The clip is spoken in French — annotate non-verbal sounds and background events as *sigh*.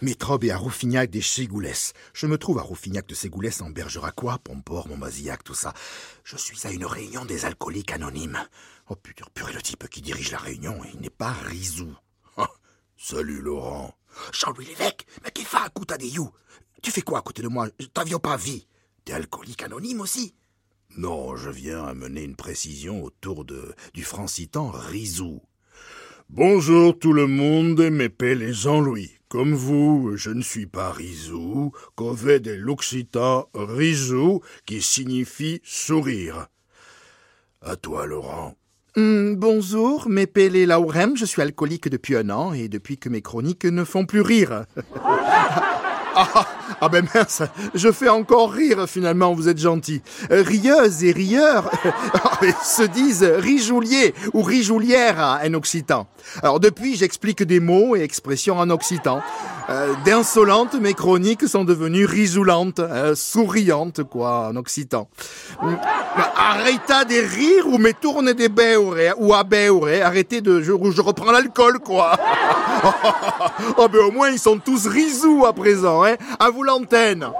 Métrobe et à Rouffignac des Ségoules. Je me trouve à Rouffignac de Ségoules en Bergeracois, Pomport, Montmazillac, tout ça. Je suis à une réunion des alcooliques anonymes. Oh putain, purée, le type qui dirige la réunion, il n'est pas Rizou. *laughs* Ah, salut Laurent. Jean-Louis Lévesque, mais qui fait à coup des you? Tu fais quoi à côté de moi? T'avions pas vie T'es alcoolique anonyme aussi? Non, je viens amener une précision autour de, du francitan Rizou. Bonjour tout le monde, m'appelle Jean-Louis. Comme vous, je ne suis pas Rizou, qu'au de l'occitan Rizou, qui signifie sourire. À toi, Laurent. Hmm, bonjour, m'appelle Laurem, je suis alcoolique depuis un an et depuis que mes chroniques ne font plus rire. Ah, *laughs* ah, ben mince, je fais encore rire finalement, vous êtes gentil. Euh, rieuse et rieurs *laughs* ah, se disent rijoulier ou rijoulière en occitan. Alors depuis, j'explique des mots et expressions en occitan. Euh, d'insolentes, mes chroniques sont devenues risoulantes, euh, souriantes, quoi, en occitan. Mm. Arrêtez des rires ou me tourne des beurre ou à beurre. Arrêtez de, je, je reprends l'alcool, quoi. oh, *laughs* ben au moins, ils sont tous risous à présent, hein. L'antenne.